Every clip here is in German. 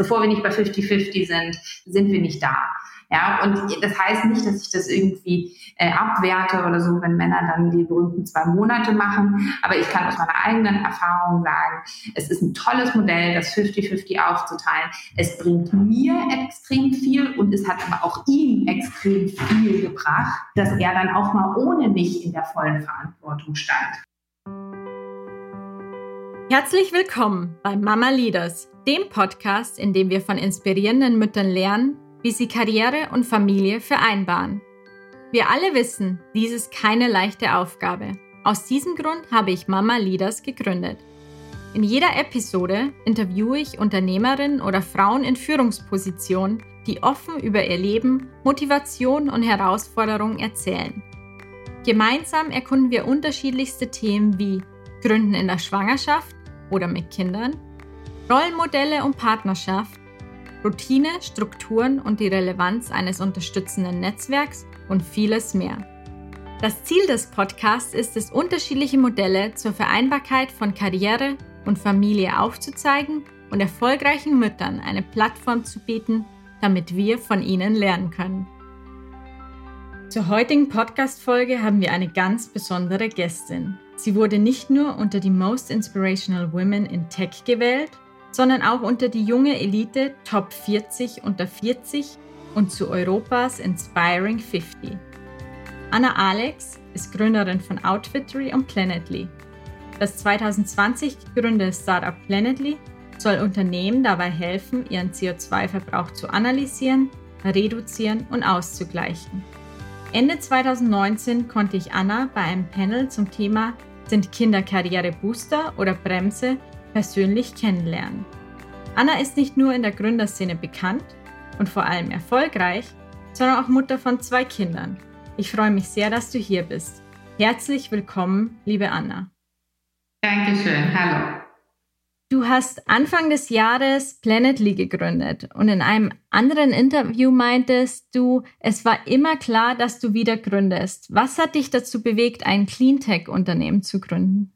bevor wir nicht bei 50-50 sind, sind wir nicht da. Ja, und das heißt nicht, dass ich das irgendwie äh, abwerte oder so, wenn Männer dann die berühmten zwei Monate machen. Aber ich kann aus meiner eigenen Erfahrung sagen, es ist ein tolles Modell, das 50-50 aufzuteilen. Es bringt mir extrem viel und es hat aber auch ihm extrem viel gebracht, dass er dann auch mal ohne mich in der vollen Verantwortung stand. Herzlich willkommen bei Mama Leaders, dem Podcast, in dem wir von inspirierenden Müttern lernen, wie sie Karriere und Familie vereinbaren. Wir alle wissen, dies ist keine leichte Aufgabe. Aus diesem Grund habe ich Mama Leaders gegründet. In jeder Episode interviewe ich Unternehmerinnen oder Frauen in Führungspositionen, die offen über ihr Leben, Motivation und Herausforderungen erzählen. Gemeinsam erkunden wir unterschiedlichste Themen wie Gründen in der Schwangerschaft oder mit Kindern, Rollenmodelle und Partnerschaft, Routine, Strukturen und die Relevanz eines unterstützenden Netzwerks und vieles mehr. Das Ziel des Podcasts ist es, unterschiedliche Modelle zur Vereinbarkeit von Karriere und Familie aufzuzeigen und erfolgreichen Müttern eine Plattform zu bieten, damit wir von ihnen lernen können. Zur heutigen Podcast-Folge haben wir eine ganz besondere Gästin. Sie wurde nicht nur unter die Most Inspirational Women in Tech gewählt, sondern auch unter die junge Elite Top 40 unter 40 und zu Europas Inspiring 50. Anna Alex ist Gründerin von Outfittery und Planetly. Das 2020 gegründete Startup Planetly soll Unternehmen dabei helfen, ihren CO2-Verbrauch zu analysieren, reduzieren und auszugleichen. Ende 2019 konnte ich Anna bei einem Panel zum Thema Sind Kinder Karriere Booster oder Bremse persönlich kennenlernen. Anna ist nicht nur in der Gründerszene bekannt und vor allem erfolgreich, sondern auch Mutter von zwei Kindern. Ich freue mich sehr, dass du hier bist. Herzlich willkommen, liebe Anna. Dankeschön, hallo. Du hast Anfang des Jahres Planetly gegründet und in einem anderen Interview meintest du, es war immer klar, dass du wieder gründest. Was hat dich dazu bewegt, ein Cleantech-Unternehmen zu gründen?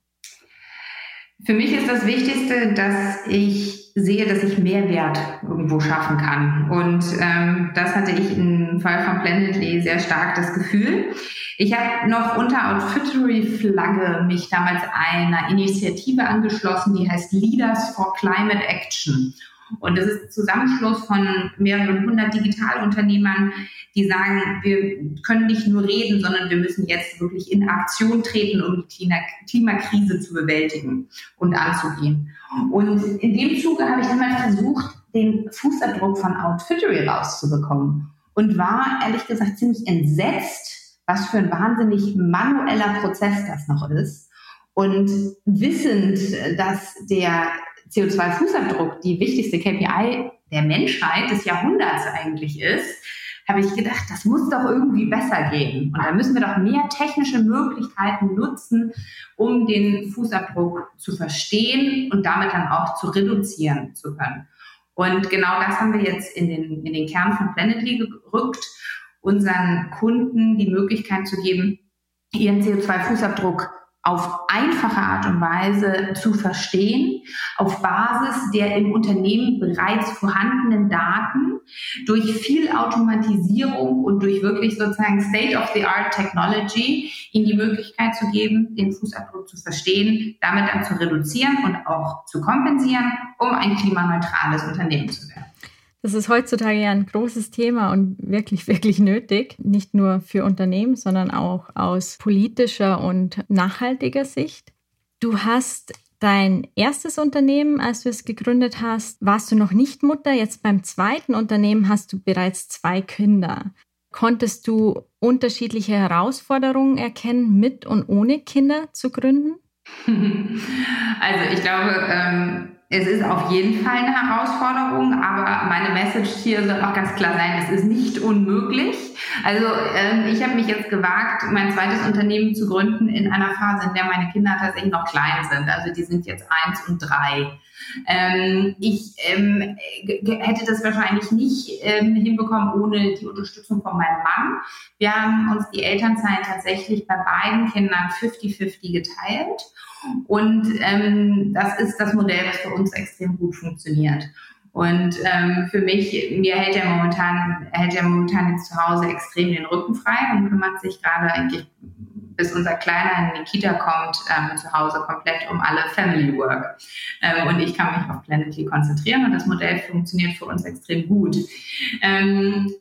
Für mich ist das Wichtigste, dass ich sehe, dass ich Mehrwert irgendwo schaffen kann. Und ähm, das hatte ich im Fall von Planetly sehr stark das Gefühl. Ich habe noch unter Outfittery-Flagge mich damals einer Initiative angeschlossen, die heißt Leaders for Climate Action. Und das ist Zusammenschluss von mehreren hundert Digitalunternehmern, die sagen, wir können nicht nur reden, sondern wir müssen jetzt wirklich in Aktion treten, um die Klimakrise zu bewältigen und anzugehen. Und in dem Zuge habe ich dann versucht, den Fußabdruck von Outfittery rauszubekommen und war ehrlich gesagt ziemlich entsetzt, was für ein wahnsinnig manueller Prozess das noch ist. Und wissend, dass der CO2-Fußabdruck die wichtigste KPI der Menschheit des Jahrhunderts eigentlich ist, habe ich gedacht, das muss doch irgendwie besser gehen. Und da müssen wir doch mehr technische Möglichkeiten nutzen, um den Fußabdruck zu verstehen und damit dann auch zu reduzieren zu können. Und genau das haben wir jetzt in den, in den Kern von Planetly gerückt, unseren Kunden die Möglichkeit zu geben, ihren CO2-Fußabdruck auf einfache Art und Weise zu verstehen, auf Basis der im Unternehmen bereits vorhandenen Daten, durch viel Automatisierung und durch wirklich sozusagen State-of-the-Art Technology, ihnen die Möglichkeit zu geben, den Fußabdruck zu verstehen, damit dann zu reduzieren und auch zu kompensieren, um ein klimaneutrales Unternehmen zu werden. Das ist heutzutage ja ein großes Thema und wirklich, wirklich nötig. Nicht nur für Unternehmen, sondern auch aus politischer und nachhaltiger Sicht. Du hast dein erstes Unternehmen, als du es gegründet hast, warst du noch nicht Mutter. Jetzt beim zweiten Unternehmen hast du bereits zwei Kinder. Konntest du unterschiedliche Herausforderungen erkennen, mit und ohne Kinder zu gründen? Also ich glaube, ähm es ist auf jeden Fall eine Herausforderung, aber meine Message hier soll auch ganz klar sein, es ist nicht unmöglich. Also ähm, ich habe mich jetzt gewagt, mein zweites Unternehmen zu gründen in einer Phase, in der meine Kinder tatsächlich noch klein sind. Also die sind jetzt eins und drei. Ähm, ich ähm, hätte das wahrscheinlich nicht ähm, hinbekommen ohne die Unterstützung von meinem Mann. Wir haben uns die Elternzeit tatsächlich bei beiden Kindern 50-50 geteilt. Und ähm, das ist das Modell, das für uns extrem gut funktioniert. Und ähm, für mich, mir hält er momentan, hält er momentan jetzt zu Hause extrem den Rücken frei und kümmert sich gerade eigentlich bis unser Kleiner in die Kita kommt, ähm, zu Hause komplett um alle Family Work. Ähm, und ich kann mich auf Planetly konzentrieren und das Modell funktioniert für uns extrem gut. Ähm,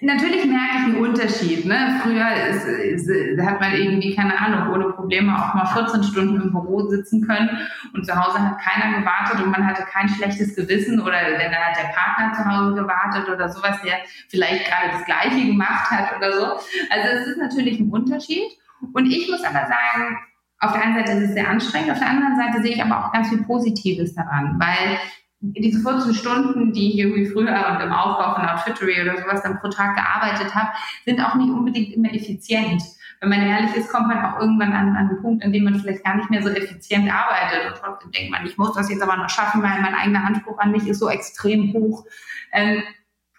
Natürlich merke ich einen Unterschied. Ne? Früher ist, ist, hat man irgendwie, keine Ahnung, ohne Probleme auch mal 14 Stunden im Büro sitzen können und zu Hause hat keiner gewartet und man hatte kein schlechtes Gewissen oder wenn dann hat der Partner zu Hause gewartet oder sowas, der vielleicht gerade das Gleiche gemacht hat oder so. Also es ist natürlich ein Unterschied. Und ich muss aber sagen, auf der einen Seite ist es sehr anstrengend, auf der anderen Seite sehe ich aber auch ganz viel Positives daran, weil diese 14 Stunden, die ich irgendwie früher und im Aufbau von Outfittery oder sowas dann pro Tag gearbeitet habe, sind auch nicht unbedingt immer effizient. Wenn man ehrlich ist, kommt man auch irgendwann an, an einen Punkt, an dem man vielleicht gar nicht mehr so effizient arbeitet und trotzdem denkt man, ich muss das jetzt aber noch schaffen, weil mein eigener Anspruch an mich ist so extrem hoch. Ähm,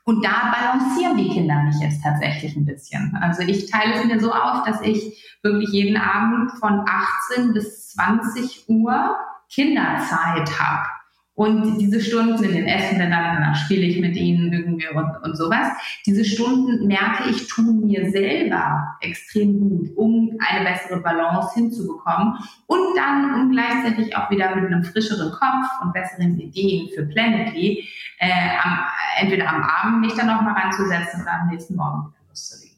und da balancieren die Kinder mich jetzt tatsächlich ein bisschen. Also ich teile es mir so auf, dass ich wirklich jeden Abend von 18 bis 20 Uhr Kinderzeit habe. Und diese Stunden in den Essen, danach spiele ich mit ihnen irgendwie und, und sowas. Diese Stunden merke ich, tun mir selber extrem gut, um eine bessere Balance hinzubekommen und dann, um gleichzeitig auch wieder mit einem frischeren Kopf und besseren Ideen für Planetly, äh, am, entweder am Abend mich dann nochmal ranzusetzen oder am nächsten Morgen wieder loszulegen.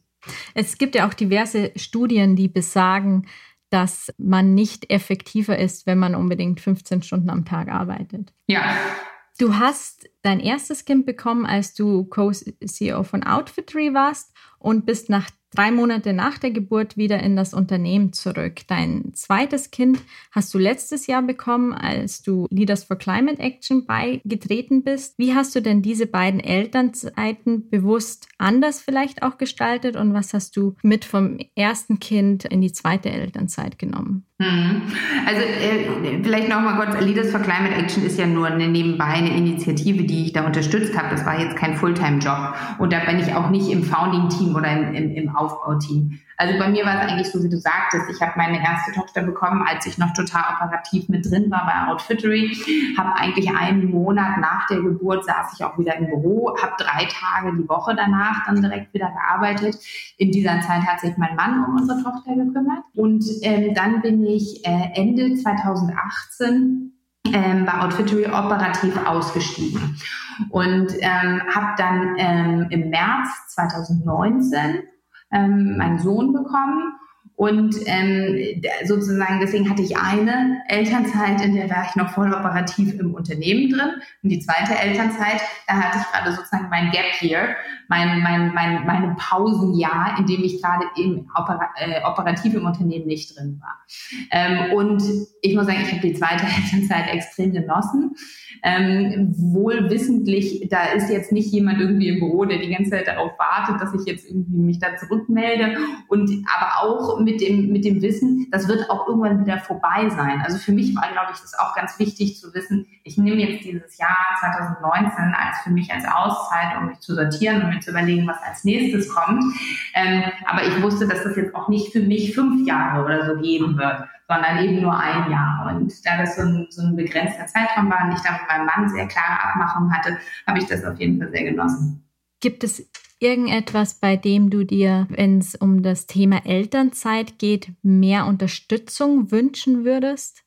Es gibt ja auch diverse Studien, die besagen, dass man nicht effektiver ist, wenn man unbedingt 15 Stunden am Tag arbeitet. Ja. Du hast dein erstes Kind bekommen, als du Co-CEO von Outfittery warst und bist nach drei Monate nach der Geburt wieder in das Unternehmen zurück. Dein zweites Kind hast du letztes Jahr bekommen, als du Leaders for Climate Action beigetreten bist. Wie hast du denn diese beiden Elternzeiten bewusst anders vielleicht auch gestaltet und was hast du mit vom ersten Kind in die zweite Elternzeit genommen? Hm. Also äh, vielleicht noch mal kurz, Leaders for Climate Action ist ja nur eine nebenbei eine Initiative, die ich da unterstützt habe. Das war jetzt kein Fulltime-Job und da bin ich auch nicht im Founding-Team oder im, im, im Aufbauteam. Also bei mir war es eigentlich so, wie du sagtest, ich habe meine erste Tochter bekommen, als ich noch total operativ mit drin war bei Outfittery. Habe eigentlich einen Monat nach der Geburt saß ich auch wieder im Büro, habe drei Tage die Woche danach dann direkt wieder gearbeitet. In dieser Zeit hat sich mein Mann um unsere Tochter gekümmert und ähm, dann bin ich äh, Ende 2018 ähm, bei Outfittery operativ ausgestiegen und ähm, habe dann ähm, im März 2019 ähm, meinen Sohn bekommen. Und ähm, sozusagen, deswegen hatte ich eine Elternzeit, in der war ich noch voll operativ im Unternehmen drin. Und die zweite Elternzeit, da hatte ich gerade sozusagen mein Gap Year, mein, mein, mein, meine Pausenjahr, in dem ich gerade im Opera, äh, operativ im Unternehmen nicht drin war. Ähm, und ich muss sagen, ich habe die zweite Elternzeit extrem genossen ähm, wohl wissentlich, da ist jetzt nicht jemand irgendwie im Büro, der die ganze Zeit darauf wartet, dass ich jetzt irgendwie mich da zurückmelde und aber auch mit dem, mit dem Wissen, das wird auch irgendwann wieder vorbei sein. Also für mich war, glaube ich, das auch ganz wichtig zu wissen, ich nehme jetzt dieses Jahr 2019 als für mich als Auszeit, um mich zu sortieren und mir zu überlegen, was als nächstes kommt. Ähm, aber ich wusste, dass das jetzt auch nicht für mich fünf Jahre oder so geben wird sondern eben nur ein Jahr. Und da das so ein, so ein begrenzter Zeitraum war und ich da mit meinem Mann sehr klare Abmachungen hatte, habe ich das auf jeden Fall sehr genossen. Gibt es irgendetwas, bei dem du dir, wenn es um das Thema Elternzeit geht, mehr Unterstützung wünschen würdest?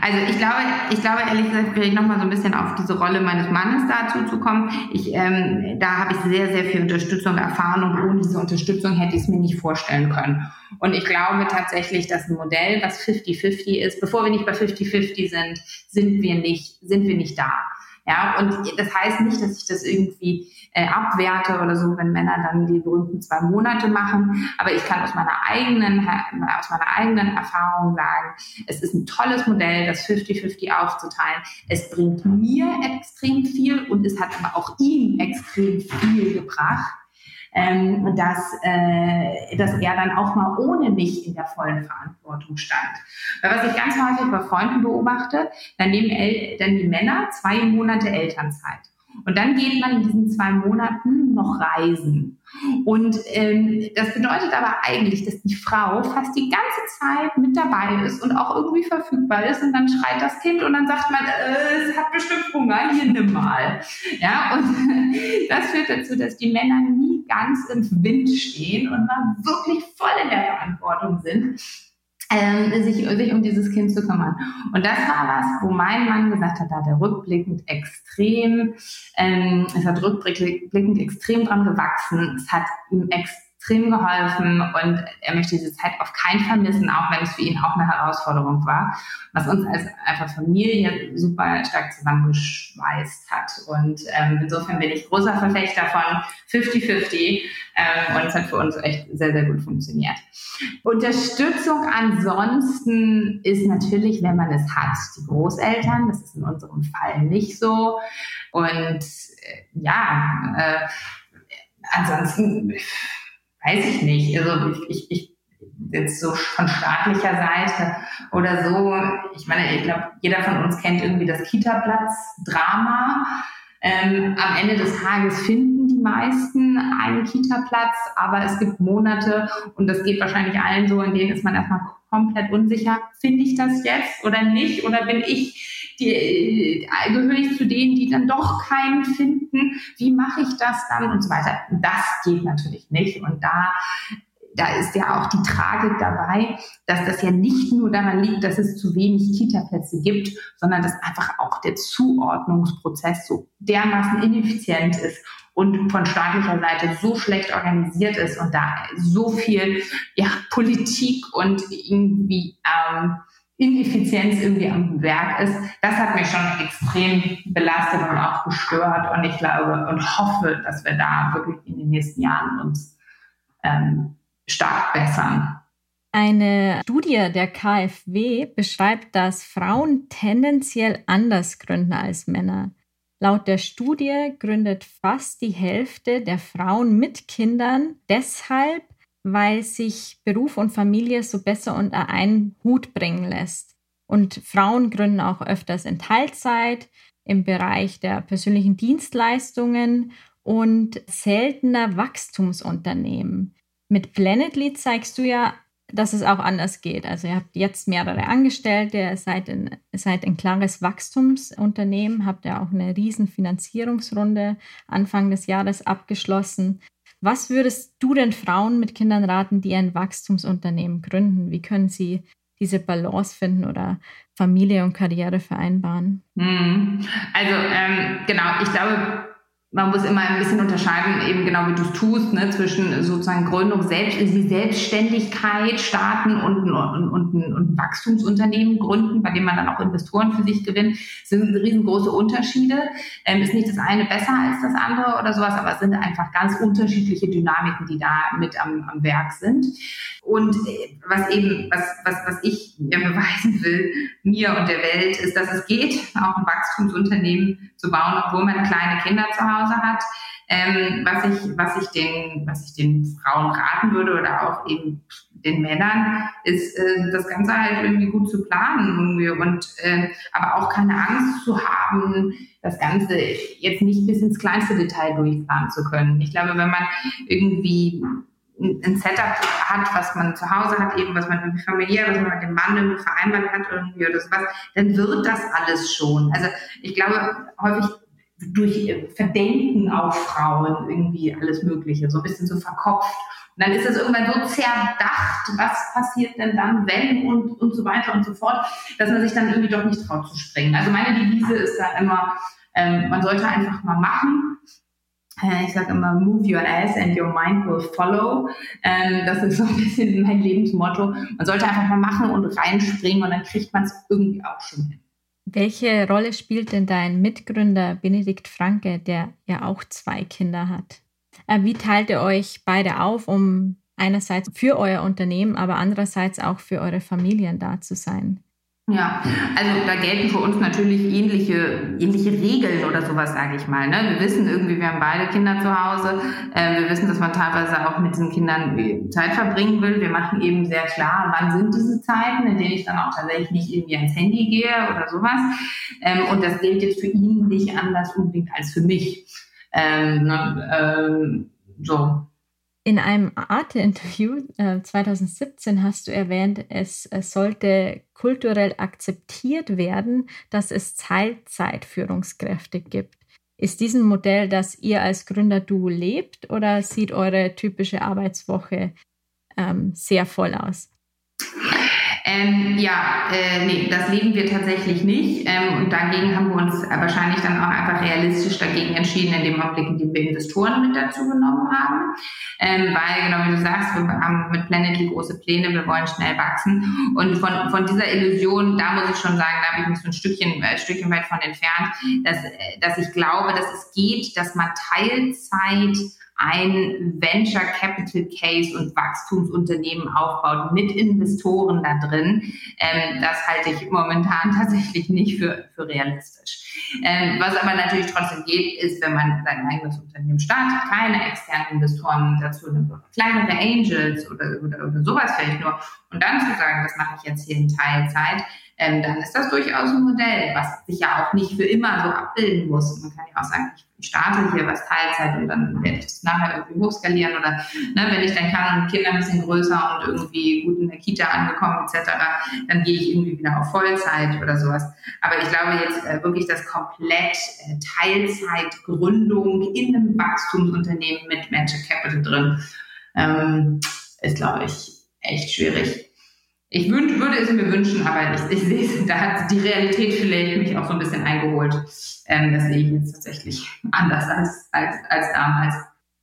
Also ich glaube, ich glaube ehrlich gesagt, vielleicht nochmal so ein bisschen auf diese Rolle meines Mannes dazu zu kommen. Ich, ähm, da habe ich sehr, sehr viel Unterstützung erfahren und ohne diese Unterstützung hätte ich es mir nicht vorstellen können. Und ich glaube tatsächlich, dass ein Modell, was 50-50 ist, bevor wir nicht bei 50-50 sind, sind wir nicht, sind wir nicht da. Ja, und das heißt nicht, dass ich das irgendwie äh, abwerte oder so, wenn Männer dann die berühmten zwei Monate machen. Aber ich kann aus meiner eigenen, aus meiner eigenen Erfahrung sagen, es ist ein tolles Modell, das 50-50 aufzuteilen. Es bringt mir extrem viel und es hat aber auch ihm extrem viel gebracht ähm, dass, äh, dass er dann auch mal ohne mich in der vollen Verantwortung stand. Weil was ich ganz häufig bei Freunden beobachte, dann nehmen, El dann die Männer zwei Monate Elternzeit. Und dann geht man in diesen zwei Monaten noch reisen. Und ähm, das bedeutet aber eigentlich, dass die Frau fast die ganze Zeit mit dabei ist und auch irgendwie verfügbar ist. Und dann schreit das Kind und dann sagt man, äh, es hat bestimmt Hunger, hier nimm mal. Ja, und das führt dazu, dass die Männer nie ganz im Wind stehen und mal wirklich voll in der Verantwortung sind ähm, sich, sich um dieses Kind zu kümmern. Und das war was, wo mein Mann gesagt hat, da hat er rückblickend extrem, ähm, es hat rückblickend extrem dran gewachsen, es hat ihm extrem extrem geholfen und er möchte diese Zeit auf keinen Fall missen, auch wenn es für ihn auch eine Herausforderung war, was uns als einfach Familie super stark zusammengeschweißt hat. Und ähm, insofern bin ich großer Verfechter von 50-50 ähm, und es hat für uns echt sehr, sehr gut funktioniert. Unterstützung ansonsten ist natürlich, wenn man es hat, die Großeltern. Das ist in unserem Fall nicht so. Und äh, ja, äh, ansonsten weiß ich nicht. Also ich, ich, ich jetzt so von staatlicher Seite oder so. Ich meine, ich glaube, jeder von uns kennt irgendwie das Kita-Platz-Drama. Ähm, am Ende des Tages finden die meisten einen Kita-Platz, aber es gibt Monate und das geht wahrscheinlich allen so, in denen ist man erstmal komplett unsicher, finde ich das jetzt oder nicht oder bin ich die, äh, gehöre ich zu denen, die dann doch keinen finden, wie mache ich das dann und so weiter. Das geht natürlich nicht und da da ist ja auch die Tragik dabei, dass das ja nicht nur daran liegt, dass es zu wenig Kita-Plätze gibt, sondern dass einfach auch der Zuordnungsprozess so dermaßen ineffizient ist und von staatlicher Seite so schlecht organisiert ist und da so viel ja, Politik und irgendwie ähm, Ineffizienz irgendwie am Werk ist, das hat mich schon extrem belastet und auch gestört. Und ich glaube und hoffe, dass wir da wirklich in den nächsten Jahren uns ähm, stark bessern. Eine Studie der KfW beschreibt, dass Frauen tendenziell anders gründen als Männer. Laut der Studie gründet fast die Hälfte der Frauen mit Kindern deshalb, weil sich Beruf und Familie so besser unter einen Hut bringen lässt. Und Frauen gründen auch öfters in Teilzeit im Bereich der persönlichen Dienstleistungen und seltener Wachstumsunternehmen. Mit Planetly zeigst du ja, dass es auch anders geht. Also ihr habt jetzt mehrere Angestellte, ihr seid ein, seid ein klares Wachstumsunternehmen, habt ja auch eine riesen Finanzierungsrunde Anfang des Jahres abgeschlossen. Was würdest du den Frauen mit Kindern raten, die ein Wachstumsunternehmen gründen? Wie können sie diese Balance finden oder Familie und Karriere vereinbaren? Hm. Also ähm, genau, ich glaube, man muss immer ein bisschen unterscheiden, eben genau wie du es tust, ne, zwischen sozusagen Gründung, selbst, die Selbstständigkeit starten und, und, und, und Wachstumsunternehmen gründen, bei dem man dann auch Investoren für sich gewinnt, sind riesengroße Unterschiede. Ähm, ist nicht das eine besser als das andere oder sowas, aber es sind einfach ganz unterschiedliche Dynamiken, die da mit am, am Werk sind. Und äh, was eben, was, was, was ich mir beweisen will, mir und der Welt, ist, dass es geht, auch ein Wachstumsunternehmen zu bauen, obwohl man kleine Kinder zu Hause hat. Ähm, was ich, was ich den, was ich den Frauen raten würde oder auch eben den Männern, ist äh, das Ganze halt irgendwie gut zu planen irgendwie und äh, aber auch keine Angst zu haben, das Ganze jetzt nicht bis ins kleinste Detail durchplanen zu können. Ich glaube, wenn man irgendwie ein Setup hat, was man zu Hause hat, eben was man irgendwie familiär, was man mit dem Mann irgendwie vereinbart hat irgendwie oder sowas, dann wird das alles schon. Also ich glaube, häufig durch Verdenken auf Frauen irgendwie alles Mögliche, so ein bisschen so verkopft. Und dann ist das irgendwann so zerdacht, was passiert denn dann, wenn und, und so weiter und so fort, dass man sich dann irgendwie doch nicht traut zu springen. Also meine Devise ist da immer, ähm, man sollte einfach mal machen äh, ich sage immer, move your ass and your mind will follow. Ähm, das ist so ein bisschen mein Lebensmotto. Man sollte einfach mal machen und reinspringen und dann kriegt man es irgendwie auch schon hin. Welche Rolle spielt denn dein Mitgründer Benedikt Franke, der ja auch zwei Kinder hat? Äh, wie teilt ihr euch beide auf, um einerseits für euer Unternehmen, aber andererseits auch für eure Familien da zu sein? Ja, also da gelten für uns natürlich ähnliche, ähnliche Regeln oder sowas, sage ich mal. Ne? Wir wissen irgendwie, wir haben beide Kinder zu Hause. Äh, wir wissen, dass man teilweise auch mit diesen Kindern äh, Zeit verbringen will. Wir machen eben sehr klar, wann sind diese Zeiten, in denen ich dann auch tatsächlich nicht irgendwie ans Handy gehe oder sowas. Ähm, und das gilt jetzt für ihn nicht anders unbedingt als für mich. Ähm, ne? ähm, so. In einem Arte-Interview äh, 2017 hast du erwähnt, es, es, sollte kulturell akzeptiert werden, dass es Teilzeitführungskräfte gibt. Ist diesen Modell, das ihr als Gründer-Duo lebt, oder sieht eure typische Arbeitswoche ähm, sehr voll aus? Ähm, ja, äh, nee, das leben wir tatsächlich nicht. Ähm, und dagegen haben wir uns wahrscheinlich dann auch einfach realistisch dagegen entschieden, in dem Augenblick, in dem wir Investoren mit dazu genommen haben. Ähm, weil, genau wie du sagst, wir haben mit Planetly große Pläne, wir wollen schnell wachsen. Und von, von dieser Illusion, da muss ich schon sagen, da habe ich mich so ein Stückchen, äh, Stückchen weit von entfernt, dass, äh, dass ich glaube, dass es geht, dass man Teilzeit ein Venture Capital Case und Wachstumsunternehmen aufbaut mit Investoren da drin, ähm, das halte ich momentan tatsächlich nicht für, für realistisch. Ähm, was aber natürlich trotzdem geht, ist, wenn man sein eigenes Unternehmen startet, keine externen Investoren dazu nimmt, kleinere Angels oder, oder, oder sowas vielleicht nur, und dann zu sagen, das mache ich jetzt hier in Teilzeit, ähm, dann ist das durchaus ein Modell, was sich ja auch nicht für immer so abbilden muss. Man kann ja auch sagen, ich starte hier was Teilzeit und dann werde ich das nachher irgendwie hochskalieren oder ne, wenn ich dann kann und Kinder ein bisschen größer und irgendwie gut in der Kita angekommen etc., dann gehe ich irgendwie wieder auf Vollzeit oder sowas. Aber ich glaube jetzt äh, wirklich das komplett äh, Teilzeitgründung in einem Wachstumsunternehmen mit Venture Capital drin, ähm, ist glaube ich echt schwierig. Ich wünsch, würde es mir wünschen, aber ich, ich sehe es, da hat die Realität vielleicht mich auch so ein bisschen eingeholt. Ähm, das sehe ich jetzt tatsächlich anders als, als, als damals.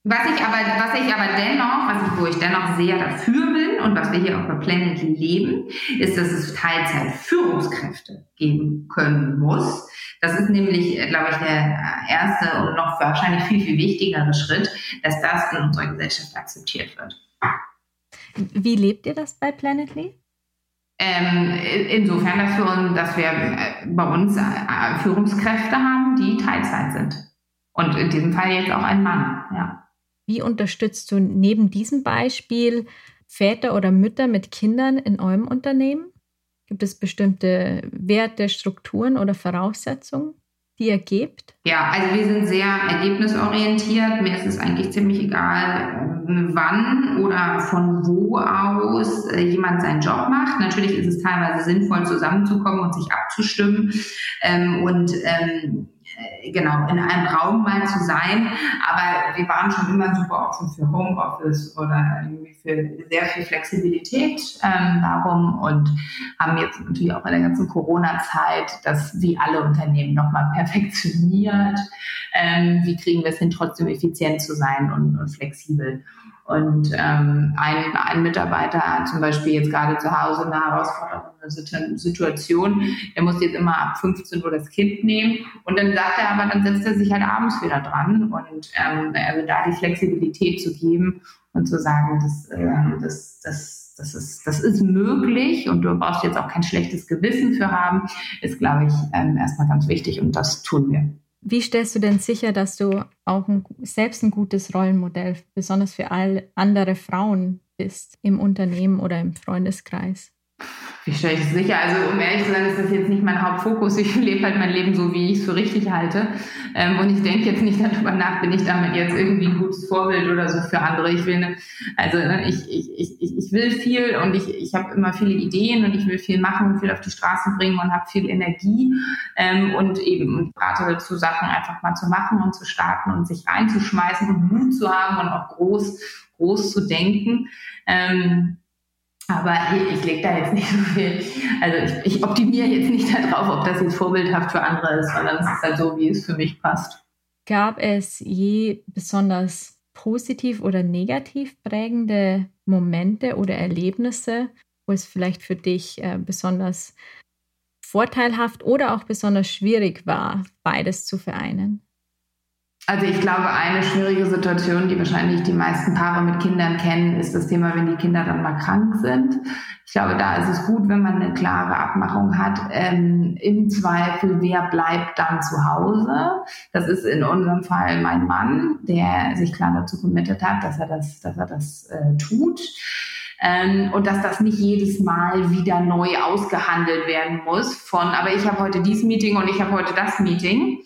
Was ich aber, was ich aber dennoch, was ich, wo ich dennoch sehr dafür bin und was wir hier auch bei Planetly leben, ist, dass es Teilzeit-Führungskräfte geben können muss. Das ist nämlich, glaube ich, der erste und noch wahrscheinlich viel, viel wichtigere Schritt, dass das in unserer Gesellschaft akzeptiert wird. Wie lebt ihr das bei Planetly? Ähm, insofern, dass wir, dass wir äh, bei uns äh, Führungskräfte haben, die Teilzeit sind. Und in diesem Fall jetzt auch ein Mann, ja. Wie unterstützt du neben diesem Beispiel Väter oder Mütter mit Kindern in eurem Unternehmen? Gibt es bestimmte Werte, Strukturen oder Voraussetzungen? Die ihr gebt? Ja, also wir sind sehr ergebnisorientiert. Mir ist es eigentlich ziemlich egal, wann oder von wo aus äh, jemand seinen Job macht. Natürlich ist es teilweise sinnvoll, zusammenzukommen und sich abzustimmen. Ähm, und ähm, äh, genau, in einem Raum mal zu sein. Aber wir waren schon immer super offen für Homeoffice oder irgendwie für sehr viel Flexibilität ähm, darum und haben jetzt natürlich auch in der ganzen Corona-Zeit das wie alle Unternehmen nochmal perfektioniert. Ähm, wie kriegen wir es hin, trotzdem effizient zu sein und, und flexibel? Und ähm, ein, ein Mitarbeiter hat zum Beispiel jetzt gerade zu Hause eine herausfordernde Situation. Er muss jetzt immer ab 15 Uhr das Kind nehmen. Und dann sagt er aber, dann setzt er sich halt abends wieder dran. Und ähm, also da die Flexibilität zu geben und zu sagen, das, äh, das, das, das, ist, das ist möglich und du brauchst jetzt auch kein schlechtes Gewissen für haben, ist, glaube ich, ähm, erstmal ganz wichtig und das tun wir. Wie stellst du denn sicher, dass du auch ein, selbst ein gutes Rollenmodell, besonders für all andere Frauen bist im Unternehmen oder im Freundeskreis? Wie stelle ich das sicher? Also um ehrlich zu sein, ist das jetzt nicht mein Hauptfokus. Ich lebe halt mein Leben so, wie ich es für richtig halte. Ähm, und ich denke jetzt nicht darüber nach, bin ich damit jetzt irgendwie ein gutes Vorbild oder so für andere. Ich will, also ne, ich, ich, ich, ich will viel und ich, ich habe immer viele Ideen und ich will viel machen und viel auf die Straße bringen und habe viel Energie ähm, und eben und rate dazu, Sachen einfach mal zu machen und zu starten und sich reinzuschmeißen und Mut zu haben und auch groß, groß zu denken. Ähm, aber ich, ich lege da jetzt nicht so viel, also ich, ich optimiere jetzt nicht darauf, ob das jetzt vorbildhaft für andere ist, sondern es ist halt so, wie es für mich passt. Gab es je besonders positiv oder negativ prägende Momente oder Erlebnisse, wo es vielleicht für dich äh, besonders vorteilhaft oder auch besonders schwierig war, beides zu vereinen? Also ich glaube, eine schwierige Situation, die wahrscheinlich die meisten Paare mit Kindern kennen, ist das Thema, wenn die Kinder dann mal krank sind. Ich glaube, da ist es gut, wenn man eine klare Abmachung hat. Ähm, Im Zweifel, wer bleibt dann zu Hause? Das ist in unserem Fall mein Mann, der sich klar dazu committet hat, dass er das, dass er das äh, tut. Ähm, und dass das nicht jedes Mal wieder neu ausgehandelt werden muss von, aber ich habe heute dieses Meeting und ich habe heute das Meeting.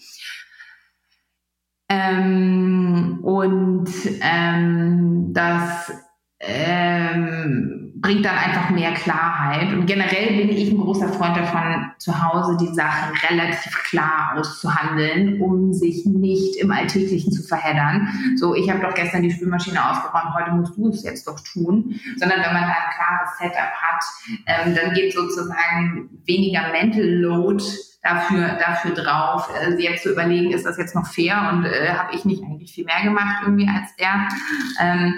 Ähm, und ähm, das ähm, bringt dann einfach mehr Klarheit. Und generell bin ich ein großer Freund davon, zu Hause die Sachen relativ klar auszuhandeln, um sich nicht im Alltäglichen zu verheddern. So, ich habe doch gestern die Spülmaschine ausgeräumt, heute musst du es jetzt doch tun. Sondern wenn man da ein klares Setup hat, ähm, dann geht sozusagen weniger Mental Load dafür, dafür drauf, äh, jetzt zu überlegen, ist das jetzt noch fair und äh, habe ich nicht eigentlich viel mehr gemacht irgendwie als der. Ähm,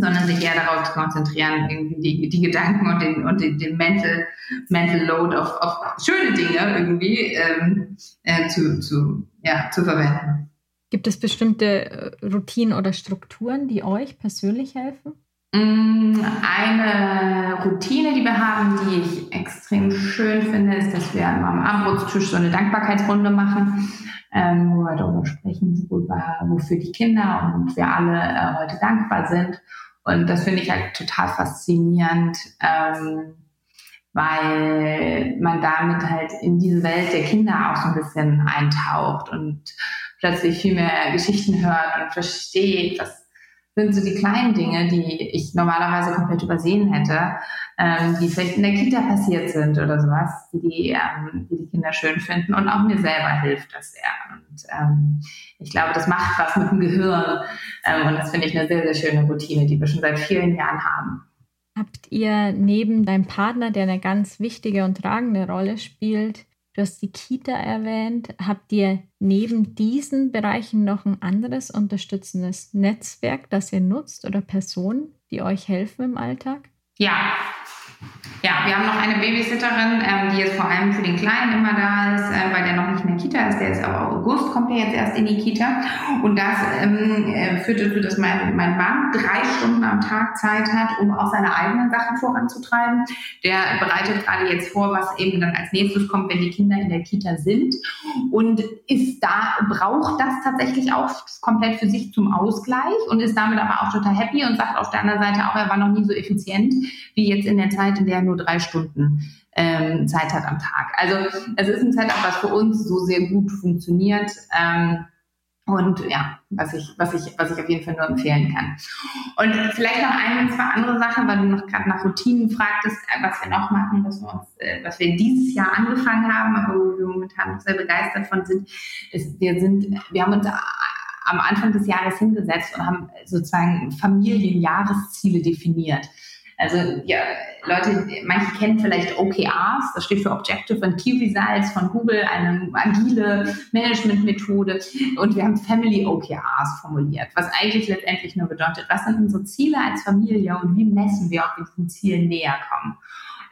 sondern sich eher darauf zu konzentrieren, irgendwie die, die Gedanken und den, und den, den Mental, Mental Load auf, auf schöne Dinge irgendwie ähm, äh, zu, zu, ja, zu verwenden. Gibt es bestimmte äh, Routinen oder Strukturen, die euch persönlich helfen? Mm, eine Routine, die wir haben, die ich extrem schön finde, ist, dass wir am Abendbrotstisch so eine Dankbarkeitsrunde machen, ähm, wo wir darüber sprechen, worüber, wofür die Kinder und wir alle äh, heute dankbar sind. Und das finde ich halt total faszinierend, ähm, weil man damit halt in diese Welt der Kinder auch so ein bisschen eintaucht und plötzlich viel mehr Geschichten hört und versteht, was sind so die kleinen Dinge, die ich normalerweise komplett übersehen hätte, ähm, die vielleicht in der Kita passiert sind oder sowas, die die, ähm, die, die Kinder schön finden. Und auch mir selber hilft das sehr. Und ähm, ich glaube, das macht was mit dem Gehirn. Ähm, und das finde ich eine sehr, sehr schöne Routine, die wir schon seit vielen Jahren haben. Habt ihr neben deinem Partner, der eine ganz wichtige und tragende Rolle spielt, Du hast die Kita erwähnt. Habt ihr neben diesen Bereichen noch ein anderes unterstützendes Netzwerk, das ihr nutzt oder Personen, die euch helfen im Alltag? Ja, ja, wir haben noch eine Babysitterin, ähm, die jetzt vor allem für den Kleinen immer da ist, äh, weil der noch nicht in der Kita ist. Der ist aber August, kommt er jetzt erst in die Kita. Und das ähm, äh, führt dazu, dass mein, mein Mann drei Stunden am Tag Zeit hat, um auch seine eigenen Sachen voranzutreiben. Der bereitet gerade jetzt vor, was eben dann als nächstes kommt, wenn die Kinder in der Kita sind. Und ist da, braucht das tatsächlich auch komplett für sich zum Ausgleich und ist damit aber auch total happy und sagt auf der anderen Seite auch, er war noch nie so effizient wie jetzt in der Zeit, in der er nur drei Stunden ähm, Zeit hat am Tag. Also es ist ein Setup, was für uns so sehr gut funktioniert. Ähm, und ja, was ich, was ich, was ich auf jeden Fall nur empfehlen kann. Und vielleicht noch ein, zwei andere Sachen, weil du noch gerade nach Routinen fragtest, äh, was wir noch machen, was wir uns, äh, was wir dieses Jahr angefangen haben, aber wo wir momentan noch sehr begeistert von sind, ist, wir sind, wir haben uns am Anfang des Jahres hingesetzt und haben sozusagen Familienjahresziele definiert. Also ja, Leute, manche kennen vielleicht OKRs, das steht für Objective and Key Results von Google, eine agile Managementmethode. Und wir haben Family OKRs formuliert, was eigentlich letztendlich nur bedeutet, was sind unsere Ziele als Familie und wie messen wir, ob wir diesen Zielen näher kommen.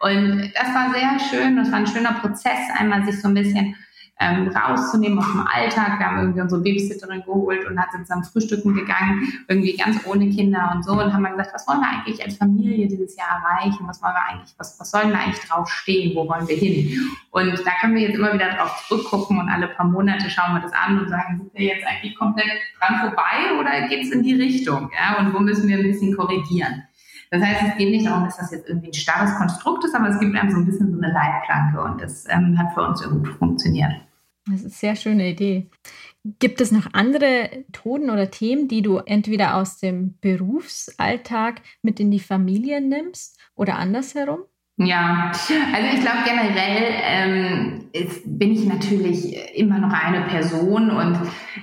Und das war sehr schön, das war ein schöner Prozess, einmal sich so ein bisschen ähm, rauszunehmen aus dem Alltag. Wir haben irgendwie unsere Babysitterin geholt und hat sind zusammen frühstücken gegangen, irgendwie ganz ohne Kinder und so und haben dann gesagt, was wollen wir eigentlich als Familie dieses Jahr erreichen? Was wollen wir eigentlich, was, was sollen wir eigentlich drauf stehen? Wo wollen wir hin? Und da können wir jetzt immer wieder drauf zurückgucken und alle paar Monate schauen wir das an und sagen, sind wir jetzt eigentlich komplett dran vorbei oder geht es in die Richtung? Ja? Und wo müssen wir ein bisschen korrigieren? Das heißt, es geht nicht darum, dass das jetzt irgendwie ein starres Konstrukt ist, aber es gibt einem so ein bisschen so eine Leitplanke und das ähm, hat für uns gut funktioniert. Das ist eine sehr schöne Idee. Gibt es noch andere Methoden oder Themen, die du entweder aus dem Berufsalltag mit in die Familie nimmst oder andersherum? Ja, also ich glaube generell ähm, ist, bin ich natürlich immer noch eine Person und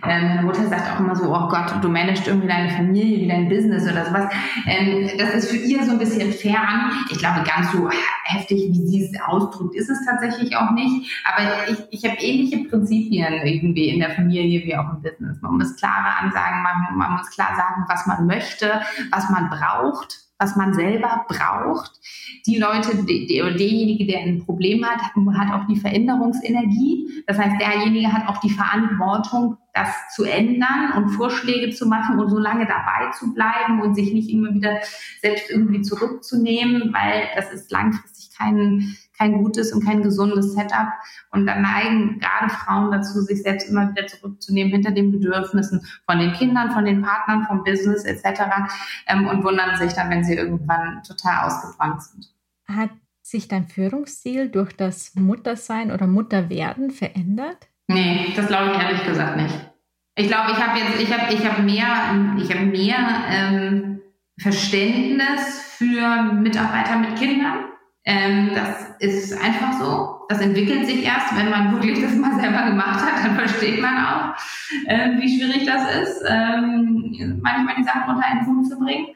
ähm, meine Mutter sagt auch immer so, oh Gott, du managst irgendwie deine Familie wie dein Business oder sowas. Ähm, das ist für ihr so ein bisschen fern. Ich glaube, ganz so heftig, wie sie es ausdrückt, ist es tatsächlich auch nicht. Aber ich, ich habe ähnliche Prinzipien irgendwie in der Familie wie auch im Business. Man muss klare Ansagen machen, man muss klar sagen, was man möchte, was man braucht was man selber braucht. Die Leute, die, derjenige, der ein Problem hat, hat auch die Veränderungsenergie. Das heißt, derjenige hat auch die Verantwortung, das zu ändern und Vorschläge zu machen und so lange dabei zu bleiben und sich nicht immer wieder selbst irgendwie zurückzunehmen, weil das ist langfristig kein, kein gutes und kein gesundes Setup. Und dann neigen gerade Frauen dazu, sich selbst immer wieder zurückzunehmen hinter den Bedürfnissen von den Kindern, von den Partnern, vom Business etc. Ähm, und wundern sich dann, wenn sie irgendwann total ausgebrannt sind. Hat sich dein Führungsstil durch das Muttersein oder Mutterwerden verändert? Nee, das glaube ich ehrlich gesagt nicht. Ich glaube, ich habe jetzt, ich habe, ich habe mehr, ich habe mehr ähm, Verständnis für Mitarbeiter mit Kindern ähm, das ist einfach so. Das entwickelt sich erst, wenn man wirklich das mal selber gemacht hat, dann versteht man auch, ähm, wie schwierig das ist, ähm, manchmal die Sachen unter einen Hut zu bringen.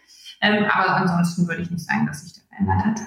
Ähm, aber ansonsten würde ich nicht sagen, dass sich das verändert hat.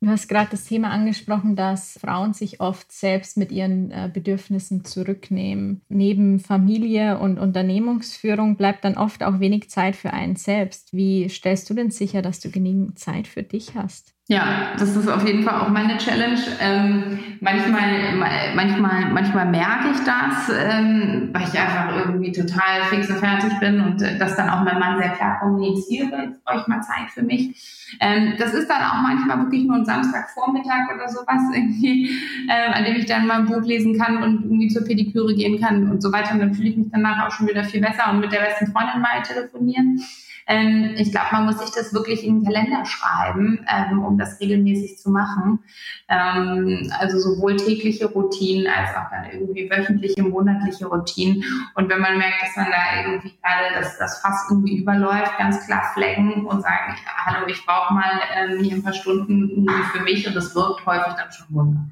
Du hast gerade das Thema angesprochen, dass Frauen sich oft selbst mit ihren äh, Bedürfnissen zurücknehmen. Neben Familie und Unternehmungsführung bleibt dann oft auch wenig Zeit für einen selbst. Wie stellst du denn sicher, dass du genügend Zeit für dich hast? Ja, das ist auf jeden Fall auch meine Challenge. Ähm, manchmal, manchmal, manchmal merke ich das, ähm, weil ich einfach irgendwie total fix und fertig bin und äh, das dann auch mein Mann sehr klar kommuniziere. Jetzt brauche ich mal Zeit für mich. Ähm, das ist dann auch manchmal wirklich nur ein Samstagvormittag oder sowas irgendwie, äh, an dem ich dann mal ein Buch lesen kann und irgendwie zur Pediküre gehen kann und so weiter. Und dann fühle ich mich danach auch schon wieder viel besser und mit der besten Freundin mal telefonieren. Ähm, ich glaube, man muss sich das wirklich in den Kalender schreiben, ähm, das regelmäßig zu machen. Ähm, also sowohl tägliche Routinen als auch dann irgendwie wöchentliche, monatliche Routinen. Und wenn man merkt, dass man da irgendwie gerade das, das Fass irgendwie überläuft, ganz klar flaggen und sagen, hallo, ich brauche mal ähm, hier ein paar Stunden für mich und das wirkt häufig dann schon Wunder.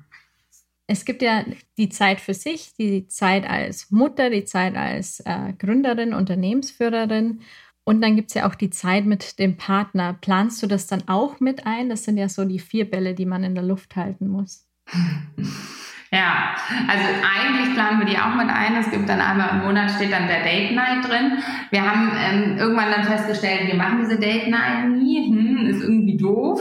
Es gibt ja die Zeit für sich, die Zeit als Mutter, die Zeit als äh, Gründerin, Unternehmensführerin und dann gibt es ja auch die Zeit mit dem Partner. Planst du das dann auch mit ein? Das sind ja so die vier Bälle, die man in der Luft halten muss. Ja, also eigentlich planen wir die auch mit ein. Es gibt dann einmal im Monat steht dann der Date Night drin. Wir haben ähm, irgendwann dann festgestellt, wir machen diese Date Night nie, hm, ist irgendwie doof.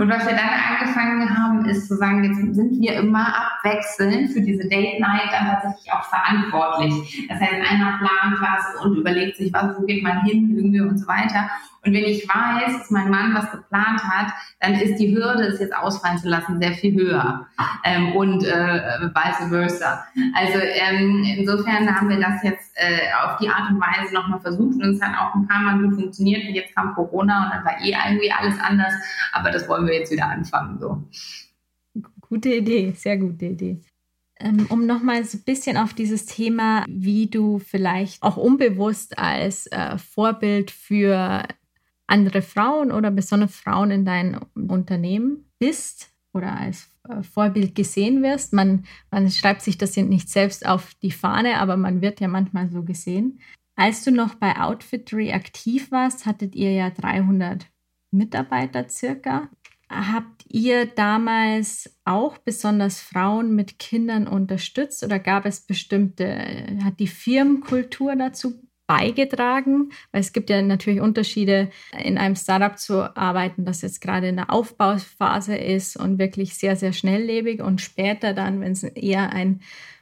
Und was wir dann angefangen haben, ist zu sagen, jetzt sind wir immer abwechselnd für diese Date Night dann tatsächlich auch verantwortlich. Das heißt, einer plant was und überlegt sich, was, wo geht man hin, irgendwie und so weiter. Und wenn ich weiß, dass mein Mann was geplant hat, dann ist die Hürde, es jetzt ausfallen zu lassen, sehr viel höher. Ähm, und äh, vice versa. Also ähm, insofern haben wir das jetzt äh, auf die Art und Weise nochmal versucht und es hat auch ein paar Mal gut funktioniert. Und jetzt kam Corona und dann war eh irgendwie alles anders. Aber das wollen wir jetzt wieder anfangen. So. Gute Idee, sehr gute Idee ähm, um nochmal so ein bisschen auf dieses Thema, wie du vielleicht auch unbewusst als äh, Vorbild für andere Frauen oder besonders Frauen in deinem Unternehmen bist oder als äh, Vorbild gesehen wirst. Man, man schreibt sich das nicht selbst auf die Fahne, aber man wird ja manchmal so gesehen. Als du noch bei Outfittery aktiv warst, hattet ihr ja 300 Mitarbeiter circa. Habt ihr damals auch besonders Frauen mit Kindern unterstützt oder gab es bestimmte, hat die Firmenkultur dazu beigetragen? Weil es gibt ja natürlich Unterschiede, in einem Startup zu arbeiten, das jetzt gerade in der Aufbauphase ist und wirklich sehr, sehr schnelllebig und später dann, wenn es eher ein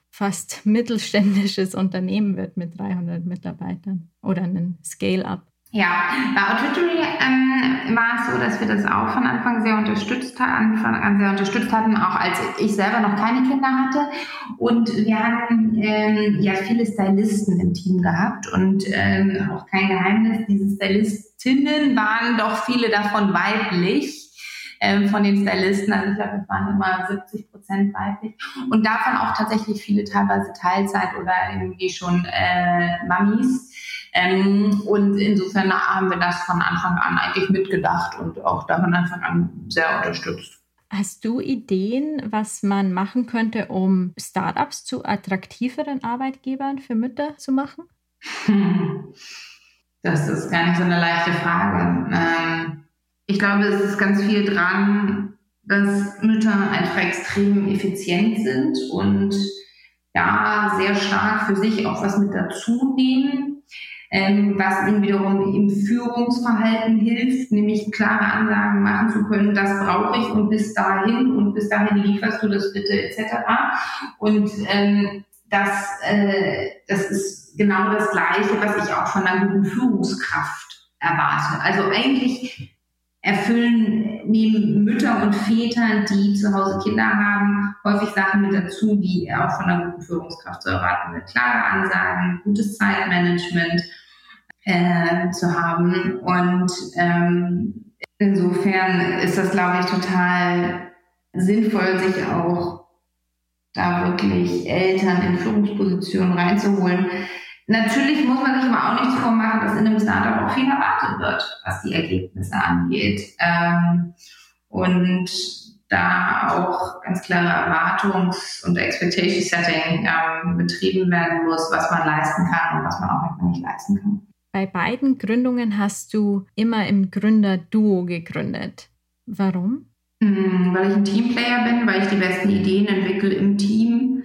fast mittelständisches Unternehmen wird mit 300 Mitarbeitern oder ein Scale-up. Ja, bei Auditory ähm, war es so, dass wir das auch von Anfang sehr unterstützt Anfang an sehr unterstützt hatten, auch als ich selber noch keine Kinder hatte. Und wir haben ähm, ja viele Stylisten im Team gehabt und ähm, auch kein Geheimnis, diese Stylistinnen waren doch viele davon weiblich. Ähm, von den Stylisten, also ich glaube, es waren immer 70 Prozent weiblich und davon auch tatsächlich viele teilweise Teilzeit oder irgendwie schon äh, Mamis. Ähm, und insofern haben wir das von Anfang an eigentlich mitgedacht und auch da von Anfang an sehr unterstützt. Hast du Ideen, was man machen könnte, um Startups zu attraktiveren Arbeitgebern für Mütter zu machen? Das ist gar nicht so eine leichte Frage. Ähm, ich glaube, es ist ganz viel dran, dass Mütter einfach extrem effizient sind und ja, sehr stark für sich auch was mit dazu nehmen. Ähm, was ihnen wiederum im Führungsverhalten hilft, nämlich klare Ansagen machen zu können, das brauche ich und bis dahin und bis dahin lieferst du das bitte etc. Und ähm, das, äh, das ist genau das Gleiche, was ich auch von einer guten Führungskraft erwarte. Also eigentlich erfüllen neben Mütter und Väter, die zu Hause Kinder haben, häufig Sachen mit dazu, die auch von einer guten Führungskraft zu erwarten sind. Klare Ansagen, gutes Zeitmanagement äh, zu haben. Und ähm, insofern ist das, glaube ich, total sinnvoll, sich auch da wirklich Eltern in Führungspositionen reinzuholen, Natürlich muss man sich aber auch nichts vormachen, dass in einem Startup auch viel erwartet wird, was die Ergebnisse angeht. Ähm, und da auch ganz klare Erwartungs- und Expectation Setting ähm, betrieben werden muss, was man leisten kann und was man auch manchmal nicht leisten kann. Bei beiden Gründungen hast du immer im Gründerduo gegründet. Warum? Hm, weil ich ein Teamplayer bin, weil ich die besten Ideen entwickle im Team.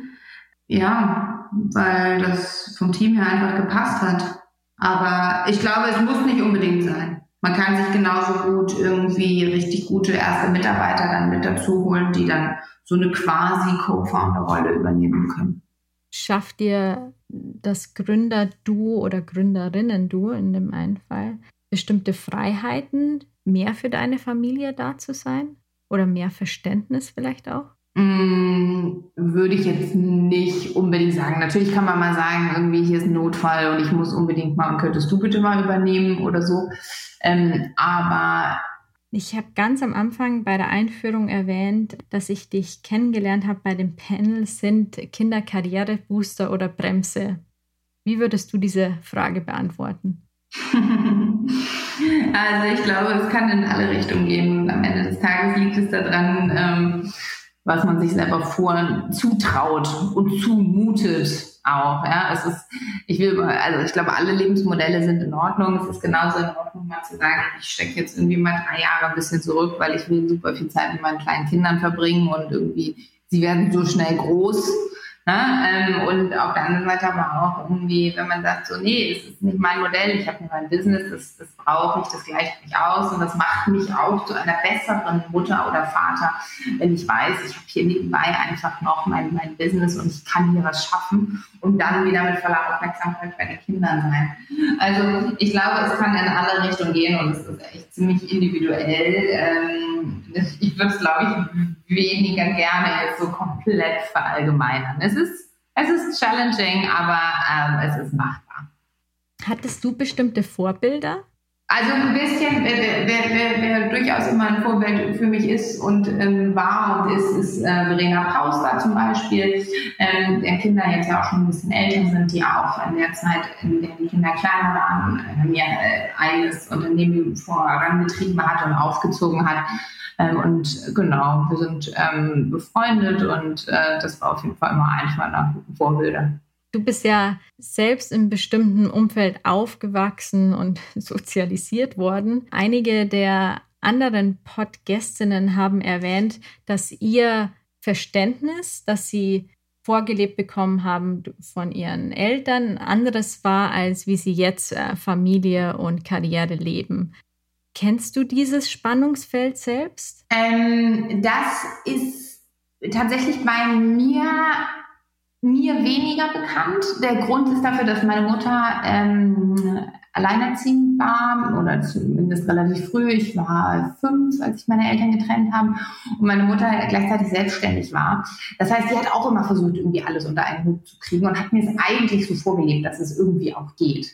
Ja, weil das vom Team her einfach gepasst hat. Aber ich glaube, es muss nicht unbedingt sein. Man kann sich genauso gut irgendwie richtig gute erste Mitarbeiter dann mit dazu holen, die dann so eine quasi Co-Founder-Rolle übernehmen können. Schafft dir das Gründerduo oder Gründerinnen-Duo in dem einen Fall bestimmte Freiheiten, mehr für deine Familie da zu sein? Oder mehr Verständnis vielleicht auch? Mm, würde ich jetzt nicht unbedingt sagen. Natürlich kann man mal sagen, irgendwie hier ist ein Notfall und ich muss unbedingt mal und könntest du bitte mal übernehmen oder so. Ähm, aber ich habe ganz am Anfang bei der Einführung erwähnt, dass ich dich kennengelernt habe bei dem Panel sind Kinder Karriere Booster oder Bremse. Wie würdest du diese Frage beantworten? also ich glaube, es kann in alle Richtungen gehen. Am Ende des Tages liegt es daran, ähm, was man sich selber vor zutraut und zumutet auch. Ja, es ist, ich will, also ich glaube, alle Lebensmodelle sind in Ordnung. Es ist genauso in Ordnung, mal zu sagen, ich stecke jetzt irgendwie mal drei Jahre ein bisschen zurück, weil ich will super viel Zeit mit meinen kleinen Kindern verbringen und irgendwie, sie werden so schnell groß Ne? Ähm, und auf der anderen Seite aber auch irgendwie, wenn man sagt, so, nee, das ist nicht mein Modell, ich habe nur mein Business, das, das brauche ich, das gleicht mich aus und das macht mich auch zu einer besseren Mutter oder Vater, wenn ich weiß, ich habe hier nebenbei einfach noch mein, mein Business und ich kann hier was schaffen und dann wieder mit voller Aufmerksamkeit bei den Kindern sein. Also ich glaube, es kann in alle Richtungen gehen und es ist echt ziemlich individuell. Ähm, ich würde es, glaube ich, weniger gerne jetzt so komplett verallgemeinern. Es ist, es ist challenging, aber ähm, es ist machbar. Hattest du bestimmte Vorbilder? Also ein bisschen, wer, wer, wer, wer, durchaus immer ein Vorbild für mich ist und ähm, war und ist, ist äh, Verena Pauster zum Beispiel, ähm, der Kinder jetzt ja auch schon ein bisschen älter sind, die auch in der Zeit, in der die Kinder kleiner waren, äh, mir äh, eigenes Unternehmen vorangetrieben hat und aufgezogen hat. Ähm, und genau, wir sind ähm, befreundet und äh, das war auf jeden Fall immer eins meiner Vorbilder. Du bist ja selbst im bestimmten Umfeld aufgewachsen und sozialisiert worden. Einige der anderen Podgästinnen haben erwähnt, dass ihr Verständnis, das sie vorgelebt bekommen haben von ihren Eltern, anderes war, als wie sie jetzt äh, Familie und Karriere leben. Kennst du dieses Spannungsfeld selbst? Ähm, das ist tatsächlich bei mir mir weniger bekannt. Der Grund ist dafür, dass meine Mutter ähm, alleinerziehend war oder zumindest relativ früh. Ich war fünf, als sich meine Eltern getrennt haben und meine Mutter gleichzeitig selbstständig war. Das heißt, sie hat auch immer versucht, irgendwie alles unter einen Hut zu kriegen und hat mir es eigentlich so vorgelebt, dass es irgendwie auch geht.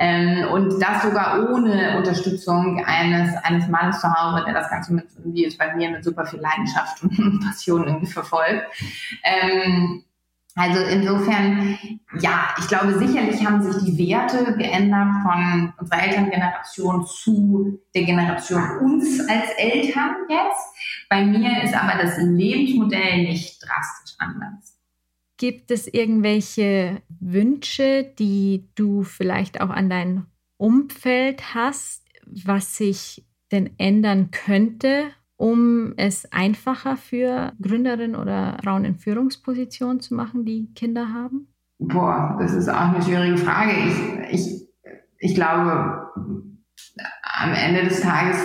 Ähm, und das sogar ohne Unterstützung eines, eines Mannes zu Hause, der das Ganze mit, wie es bei mir, mit super viel Leidenschaft und Passion irgendwie verfolgt. Ähm, also insofern, ja, ich glaube, sicherlich haben sich die Werte geändert von unserer Elterngeneration zu der Generation uns als Eltern jetzt. Bei mir ist aber das Lebensmodell nicht drastisch anders. Gibt es irgendwelche Wünsche, die du vielleicht auch an dein Umfeld hast, was sich denn ändern könnte, um es einfacher für Gründerinnen oder Frauen in Führungspositionen zu machen, die Kinder haben? Boah, das ist auch eine schwierige Frage. Ich, ich ich glaube, am Ende des Tages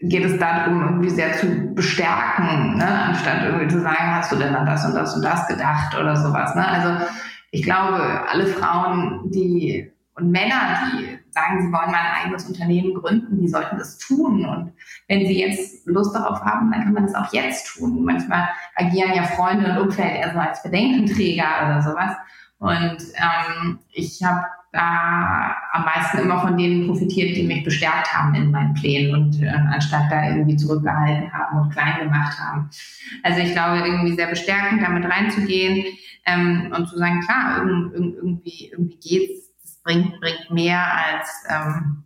geht es darum, irgendwie sehr zu bestärken, ne? anstatt irgendwie zu sagen, hast du denn an das und das und das gedacht oder sowas. Ne? Also ich glaube, alle Frauen, die und Männer, die sagen, sie wollen mal ein eigenes Unternehmen gründen, die sollten das tun. Und wenn sie jetzt Lust darauf haben, dann kann man das auch jetzt tun. Manchmal agieren ja Freunde und Umfeld eher so als Bedenkenträger oder sowas. Und ähm, ich habe da am meisten immer von denen profitiert, die mich bestärkt haben in meinen Plänen und äh, anstatt da irgendwie zurückgehalten haben und klein gemacht haben. Also ich glaube, irgendwie sehr bestärkend damit reinzugehen ähm, und zu sagen, klar, irgendwie, irgendwie geht's, bringt, bringt mehr als ähm,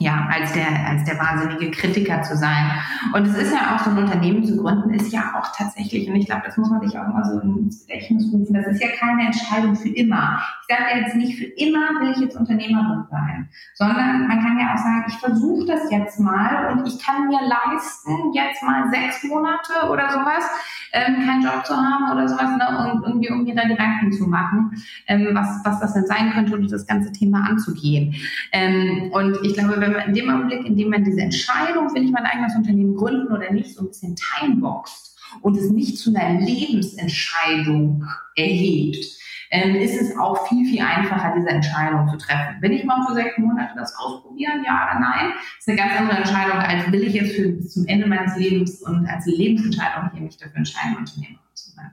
ja, als der, als der wahnsinnige Kritiker zu sein. Und es ist ja auch so ein Unternehmen zu gründen, ist ja auch tatsächlich, und ich glaube, das muss man sich auch immer so ins Gedächtnis rufen, das ist ja keine Entscheidung für immer. Ich sage ja jetzt nicht, für immer will ich jetzt Unternehmerin sein, sondern man kann ja auch sagen, ich versuche das jetzt mal und ich kann mir leisten, jetzt mal sechs Monate oder sowas, ähm, keinen Job zu haben oder sowas, ne, und irgendwie, um mir da Gedanken zu machen, ähm, was, was das denn sein könnte und das ganze Thema anzugehen. Ähm, und ich glaube, wenn man in dem Augenblick, in dem man diese Entscheidung, will ich mein eigenes Unternehmen gründen oder nicht, so ein bisschen timeboxt und es nicht zu einer Lebensentscheidung erhebt, ähm, ist es auch viel, viel einfacher, diese Entscheidung zu treffen. Will ich mal für sechs Monate das ausprobieren, ja oder nein? Ist eine ganz andere Entscheidung, als will ich jetzt für, bis zum Ende meines Lebens und als Lebensentscheidung hier mich dafür entscheiden, Unternehmer zu sein.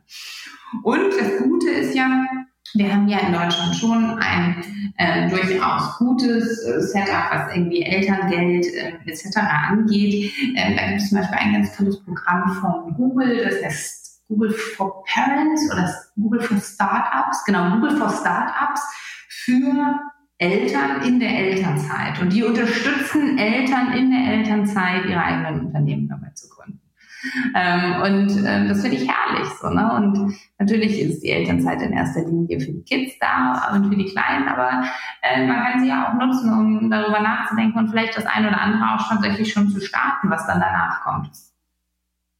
Und das Gute ist ja, wir haben ja in Deutschland schon ein äh, durchaus gutes äh, Setup, was irgendwie Elterngeld äh, etc. angeht. Ähm, da gibt es zum Beispiel ein ganz tolles Programm von Google, das heißt Google for Parents oder Google for Startups, genau, Google for Startups für Eltern in der Elternzeit. Und die unterstützen Eltern in der Elternzeit, ihre eigenen Unternehmen dabei zu gründen. Ähm, und äh, das finde ich herrlich. So, ne? Und natürlich ist die Elternzeit in erster Linie für die Kids da und für die Kleinen, aber äh, man kann sie ja auch nutzen, um darüber nachzudenken und vielleicht das eine oder andere auch tatsächlich schon zu starten, was dann danach kommt.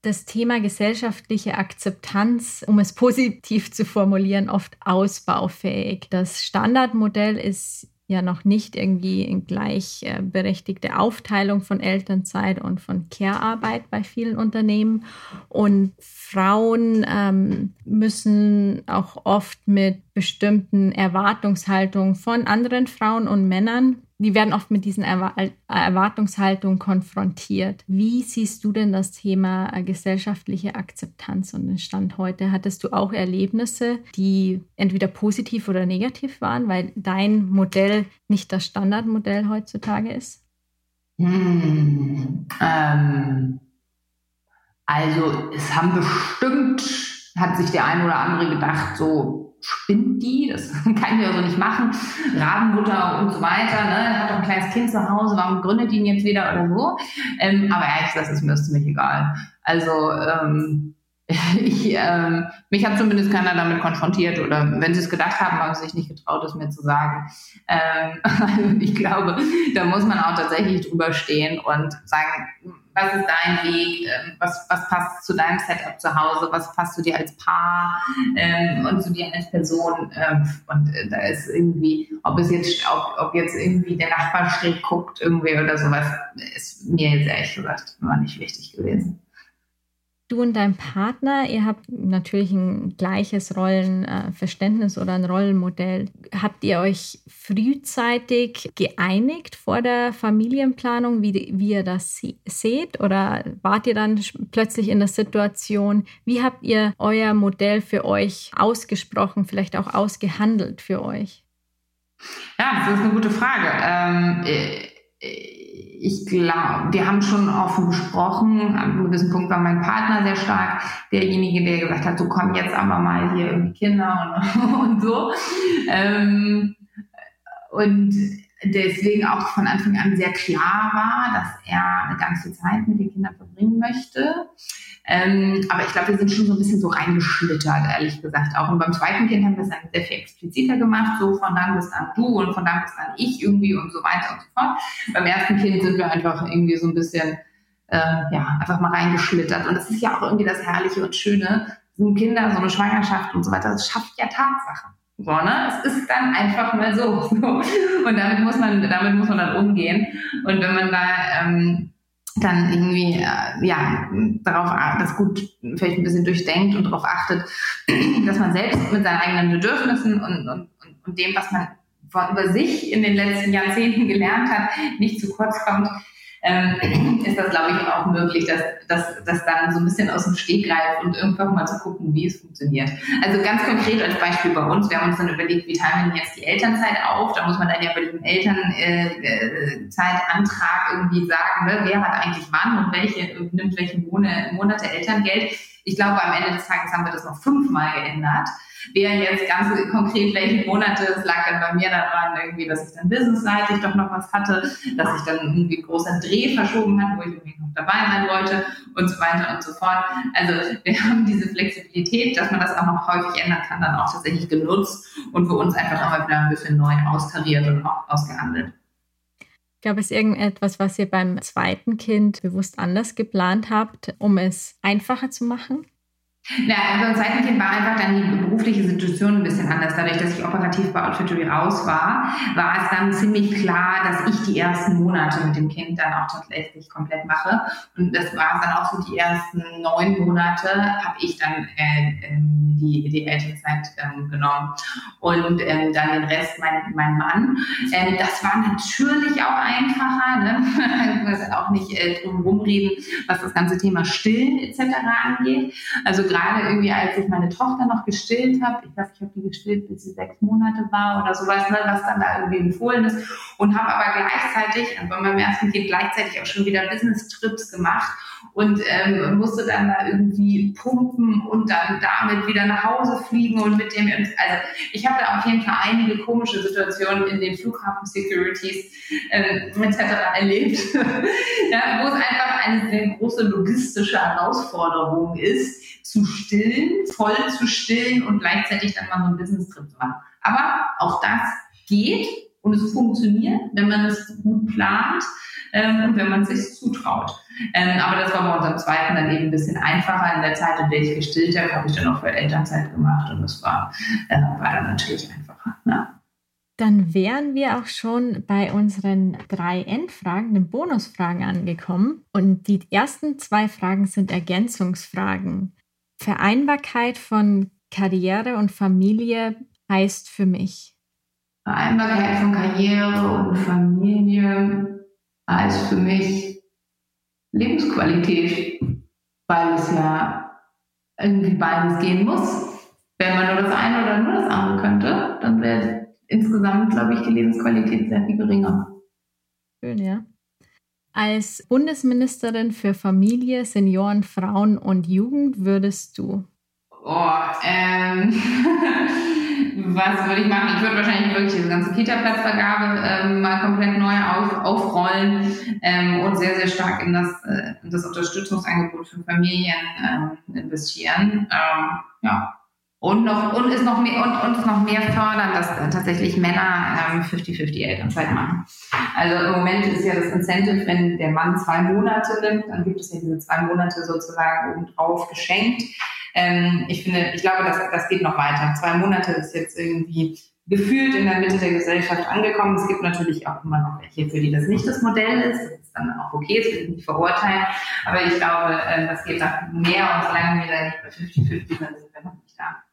Das Thema gesellschaftliche Akzeptanz, um es positiv zu formulieren, oft ausbaufähig. Das Standardmodell ist ja noch nicht irgendwie in gleichberechtigte Aufteilung von Elternzeit und von Care-Arbeit bei vielen Unternehmen. Und Frauen ähm, müssen auch oft mit bestimmten Erwartungshaltungen von anderen Frauen und Männern die werden oft mit diesen Erwartungshaltungen konfrontiert. Wie siehst du denn das Thema äh, gesellschaftliche Akzeptanz und den Stand heute? Hattest du auch Erlebnisse, die entweder positiv oder negativ waren, weil dein Modell nicht das Standardmodell heutzutage ist? Hm, ähm, also es haben bestimmt, hat sich der ein oder andere gedacht, so spinnt die, das kann ich ja so nicht machen, Rabenmutter und so weiter, ne? hat doch ein kleines Kind zu Hause, warum gründet ihn jetzt wieder oder so? Ähm, aber ehrlich gesagt, ist mir ziemlich egal. Also ähm, ich, ähm, mich hat zumindest keiner damit konfrontiert oder wenn sie es gedacht haben, haben sie sich nicht getraut, es mir zu sagen. Ähm, ich glaube, da muss man auch tatsächlich drüber stehen und sagen, was ist dein Weg, ähm, was, was passt zu deinem Setup zu Hause, was passt zu dir als Paar ähm, und zu dir als Person. Ähm, und äh, da ist irgendwie, ob es jetzt, ob, ob jetzt irgendwie der Nachbar schräg guckt irgendwie oder sowas, ist mir jetzt ehrlich gesagt immer nicht wichtig gewesen. Du und dein Partner, ihr habt natürlich ein gleiches Rollenverständnis oder ein Rollenmodell. Habt ihr euch frühzeitig geeinigt vor der Familienplanung, wie, wie ihr das seht? Oder wart ihr dann plötzlich in der Situation, wie habt ihr euer Modell für euch ausgesprochen, vielleicht auch ausgehandelt für euch? Ja, das ist eine gute Frage. Ähm, äh, ich glaube, wir haben schon offen gesprochen. An einem gewissen Punkt war mein Partner sehr stark derjenige, der gesagt hat, so komm jetzt aber mal hier irgendwie Kinder und, und so. Ähm, und deswegen auch von Anfang an sehr klar war, dass er eine ganze Zeit mit den Kindern verbringen möchte. Ähm, aber ich glaube, wir sind schon so ein bisschen so reingeschlittert, ehrlich gesagt. Auch und beim zweiten Kind haben wir es dann sehr viel expliziter gemacht, so von dann bis dann du und von dann bis dann ich irgendwie und so weiter und so fort. Beim ersten Kind sind wir einfach irgendwie so ein bisschen, äh, ja, einfach mal reingeschlittert. Und das ist ja auch irgendwie das Herrliche und Schöne. So ein Kinder, so eine Schwangerschaft und so weiter, das schafft ja Tatsachen. So, ne? Es ist dann einfach mal so. Und damit muss man, damit muss man dann umgehen. Und wenn man da ähm, dann irgendwie äh, ja darauf das gut vielleicht ein bisschen durchdenkt und darauf achtet, dass man selbst mit seinen eigenen Bedürfnissen und, und, und dem, was man über sich in den letzten Jahrzehnten gelernt hat, nicht zu kurz kommt, ähm, ist das, glaube ich, auch möglich, dass, dass, dass dann so ein bisschen aus dem Steg greift und irgendwann mal zu gucken, wie es funktioniert. Also ganz konkret als Beispiel bei uns, wir haben uns dann überlegt, wie teilen wir jetzt die Elternzeit auf? Da muss man dann ja bei dem Elternzeitantrag äh, irgendwie sagen, ne, wer hat eigentlich wann und welche nimmt welche Monate Elterngeld. Ich glaube, am Ende des Tages haben wir das noch fünfmal geändert. Wer jetzt ganz konkret welche Monate, es lag dann bei mir daran, irgendwie, dass ich dann businessseitig doch noch was hatte, dass ich dann irgendwie einen großen Dreh verschoben hat, wo ich irgendwie noch dabei sein wollte und so weiter und so fort. Also wir haben diese Flexibilität, dass man das auch noch häufig ändern kann, dann auch tatsächlich genutzt und für uns einfach immer wieder ein bisschen neu austariert und auch ausgehandelt. Gab es irgendetwas, was ihr beim zweiten Kind bewusst anders geplant habt, um es einfacher zu machen? Ja, beim zweiten Kind war einfach dann die berufliche Situation ein bisschen anders. Dadurch, dass ich operativ bei Outfittery raus war, war es dann ziemlich klar, dass ich die ersten Monate mit dem Kind dann auch tatsächlich komplett mache. Und das war dann auch so die ersten neun Monate, habe ich dann äh, ähm, die, die Elternzeit ähm, genommen. Und ähm, dann den Rest mein, mein Mann. Ähm, das war natürlich auch einfacher. Ne? Auch nicht äh, drum rumreden, was das ganze Thema Stillen etc. angeht. Also gerade irgendwie, als ich meine Tochter noch gestillt habe, ich glaube, ich habe die gestillt, bis sie sechs Monate war oder sowas, ne, was dann da irgendwie empfohlen ist. Und habe aber gleichzeitig, also bei meinem ersten Kind gleichzeitig auch schon wieder Business-Trips gemacht und ähm, musste dann da irgendwie pumpen und dann damit wieder nach Hause fliegen und mit dem, also ich habe da auf jeden Fall einige komische Situationen in den Flughafen-Securities äh, etc. erlebt, ja, wo es einfach eine sehr große logistische Herausforderung ist, zu stillen, voll zu stillen und gleichzeitig dann mal so einen Business-Trip zu machen. Aber auch das geht und es funktioniert, wenn man es gut plant ähm, und wenn man es sich zutraut. Ähm, aber das war bei unserem zweiten dann eben ein bisschen einfacher. In der Zeit, in der ich gestillt habe, habe ich dann auch für Elternzeit gemacht und das war, äh, war dann natürlich einfacher. Ja. Dann wären wir auch schon bei unseren drei Endfragen, den Bonusfragen angekommen. Und die ersten zwei Fragen sind Ergänzungsfragen. Vereinbarkeit von Karriere und Familie heißt für mich? Vereinbarkeit von Karriere und Familie heißt für mich Lebensqualität, weil es ja irgendwie beides gehen muss. Wenn man nur das eine oder nur das andere könnte, dann wäre insgesamt, glaube ich, die Lebensqualität sehr viel geringer. Schön, ja. Als Bundesministerin für Familie, Senioren, Frauen und Jugend würdest du? Oh, ähm, was würde ich machen? Ich würde wahrscheinlich wirklich diese ganze Kita-Platzvergabe ähm, mal komplett neu auf, aufrollen ähm, und sehr, sehr stark in das, äh, in das Unterstützungsangebot für Familien ähm, investieren. Ähm, ja, und noch und ist noch mehr und, ist noch mehr fördern, dass tatsächlich Männer 50-50 ähm, Elternzeit machen. Also im Moment ist ja das Incentive, wenn der Mann zwei Monate nimmt, dann gibt es ja diese zwei Monate sozusagen obendrauf geschenkt. Ähm, ich finde, ich glaube, das, das geht noch weiter. Zwei Monate ist jetzt irgendwie gefühlt in der Mitte der Gesellschaft angekommen. Es gibt natürlich auch immer noch welche, für die das nicht das Modell ist. Das ist dann auch okay, will ich nicht verurteilen. Aber ich glaube, äh, das geht noch mehr und solange wir da nicht bei 50-50 sind, sind wir noch nicht da.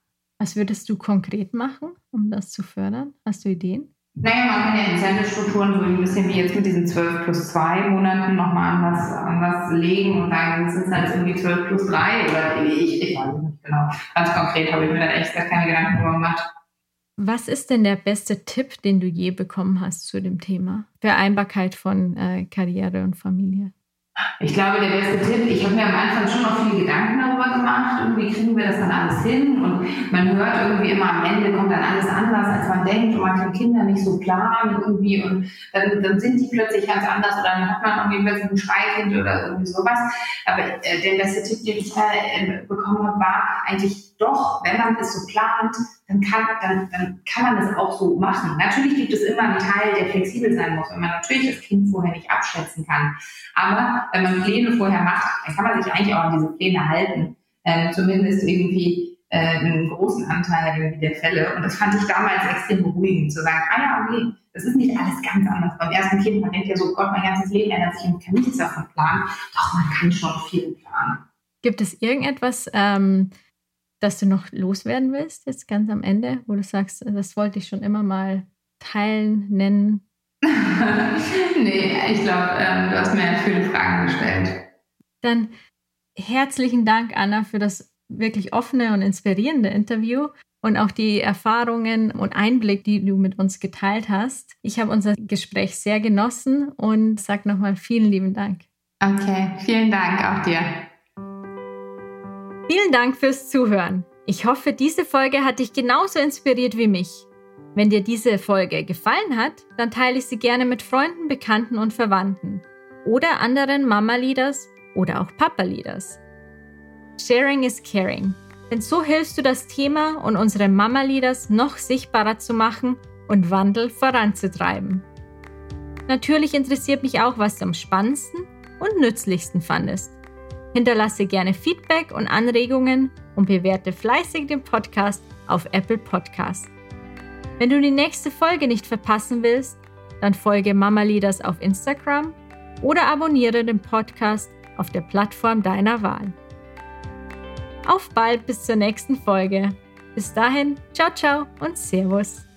Was würdest du konkret machen, um das zu fördern? Hast du Ideen? Naja, man kann ja Incentive-Strukturen so ein bisschen wie jetzt mit diesen 12 plus 2 Monaten nochmal an was, an was legen und sagen, es sind halt irgendwie 12 plus 3 oder ich, ich weiß nicht genau. Ganz konkret habe ich mir da echt gar keine Gedanken drüber gemacht. Was ist denn der beste Tipp, den du je bekommen hast zu dem Thema Vereinbarkeit von äh, Karriere und Familie? Ich glaube, der beste Tipp, ich habe mir am Anfang schon noch viele Gedanken darüber gemacht, irgendwie kriegen wir das dann alles hin und man hört irgendwie immer am Ende kommt dann alles anders, als man denkt und man kann Kinder nicht so planen irgendwie und dann, dann sind die plötzlich ganz anders oder dann hat man irgendwie plötzlich ein Schreikind oder irgendwie sowas. Aber äh, der beste Tipp, den ich äh, bekommen habe, war eigentlich doch, wenn man es so plant, dann kann, dann, dann kann man das auch so machen. Natürlich gibt es immer einen Teil, der flexibel sein muss, wenn man natürlich das Kind vorher nicht abschätzen kann. Aber wenn man Pläne vorher macht, dann kann man sich eigentlich auch an diese Pläne halten. Ähm, zumindest irgendwie äh, einen großen Anteil der Fälle. Und das fand ich damals extrem beruhigend, zu sagen, ah ja, okay, das ist nicht alles ganz anders. Beim ersten Kind, man denkt ja so, Gott, mein ganzes Leben ändert sich und kann nichts davon planen. Doch, man kann schon viel planen. Gibt es irgendetwas, ähm, das du noch loswerden willst, jetzt ganz am Ende, wo du sagst, das wollte ich schon immer mal teilen, nennen? nee, ich glaube, ähm, du hast mir viele Fragen gestellt. Dann herzlichen Dank, Anna, für das wirklich offene und inspirierende Interview und auch die Erfahrungen und Einblick, die du mit uns geteilt hast. Ich habe unser Gespräch sehr genossen und sage nochmal vielen lieben Dank. Okay, vielen Dank auch dir. Vielen Dank fürs Zuhören. Ich hoffe, diese Folge hat dich genauso inspiriert wie mich. Wenn dir diese Folge gefallen hat, dann teile ich sie gerne mit Freunden, Bekannten und Verwandten oder anderen Mama-Leaders oder auch Papa-Leaders. Sharing is caring. Denn so hilfst du das Thema und unsere Mama-Leaders noch sichtbarer zu machen und Wandel voranzutreiben. Natürlich interessiert mich auch, was du am spannendsten und nützlichsten fandest. Hinterlasse gerne Feedback und Anregungen und bewerte fleißig den Podcast auf Apple Podcast. Wenn du die nächste Folge nicht verpassen willst, dann folge Mama Leaders auf Instagram oder abonniere den Podcast auf der Plattform deiner Wahl. Auf bald bis zur nächsten Folge. Bis dahin, ciao, ciao und Servus.